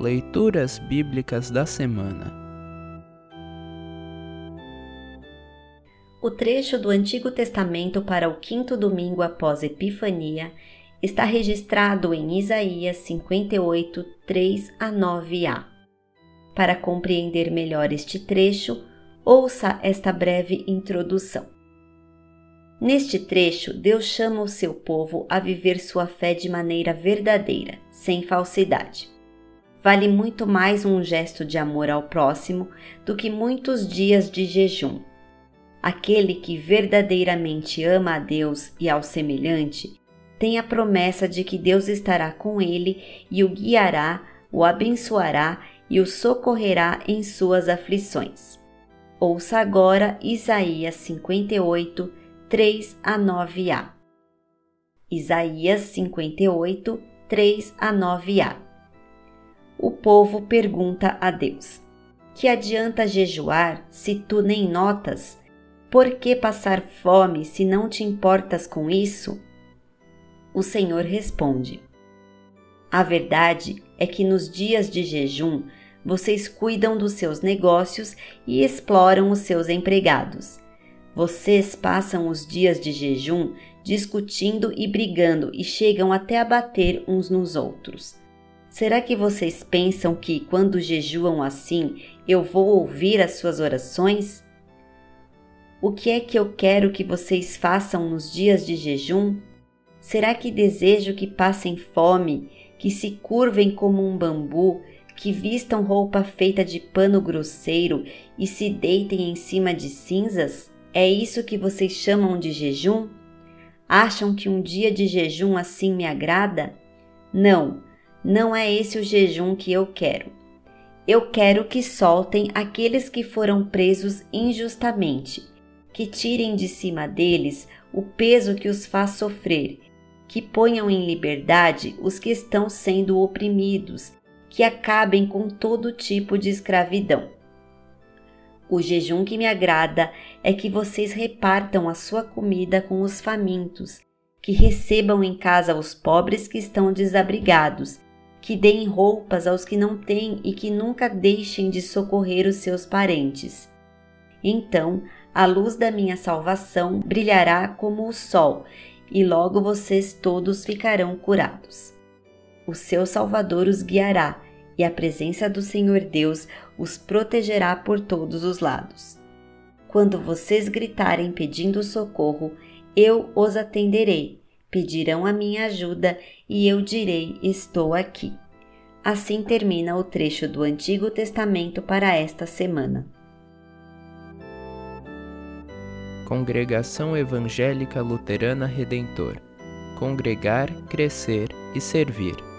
Leituras Bíblicas da Semana O trecho do Antigo Testamento para o quinto domingo após Epifania está registrado em Isaías 58, 3 a 9a. Para compreender melhor este trecho, ouça esta breve introdução. Neste trecho, Deus chama o seu povo a viver sua fé de maneira verdadeira, sem falsidade. Vale muito mais um gesto de amor ao próximo do que muitos dias de jejum. Aquele que verdadeiramente ama a Deus e ao semelhante tem a promessa de que Deus estará com ele e o guiará, o abençoará e o socorrerá em suas aflições. Ouça agora Isaías 58, 3 a 9a. Isaías 58, 3 a 9a. O povo pergunta a Deus: Que adianta jejuar se tu nem notas? Por que passar fome se não te importas com isso? O Senhor responde: A verdade é que nos dias de jejum vocês cuidam dos seus negócios e exploram os seus empregados. Vocês passam os dias de jejum discutindo e brigando e chegam até a bater uns nos outros. Será que vocês pensam que, quando jejuam assim, eu vou ouvir as suas orações? O que é que eu quero que vocês façam nos dias de jejum? Será que desejo que passem fome, que se curvem como um bambu, que vistam roupa feita de pano grosseiro e se deitem em cima de cinzas? É isso que vocês chamam de jejum? Acham que um dia de jejum assim me agrada? Não, não é esse o jejum que eu quero. Eu quero que soltem aqueles que foram presos injustamente, que tirem de cima deles o peso que os faz sofrer, que ponham em liberdade os que estão sendo oprimidos, que acabem com todo tipo de escravidão. O jejum que me agrada é que vocês repartam a sua comida com os famintos, que recebam em casa os pobres que estão desabrigados, que deem roupas aos que não têm e que nunca deixem de socorrer os seus parentes. Então a luz da minha salvação brilhará como o sol, e logo vocês todos ficarão curados. O seu Salvador os guiará e a presença do Senhor Deus os protegerá por todos os lados. Quando vocês gritarem pedindo socorro, eu os atenderei. Pedirão a minha ajuda e eu direi: Estou aqui. Assim termina o trecho do Antigo Testamento para esta semana. Congregação Evangélica Luterana Redentor Congregar, Crescer e Servir.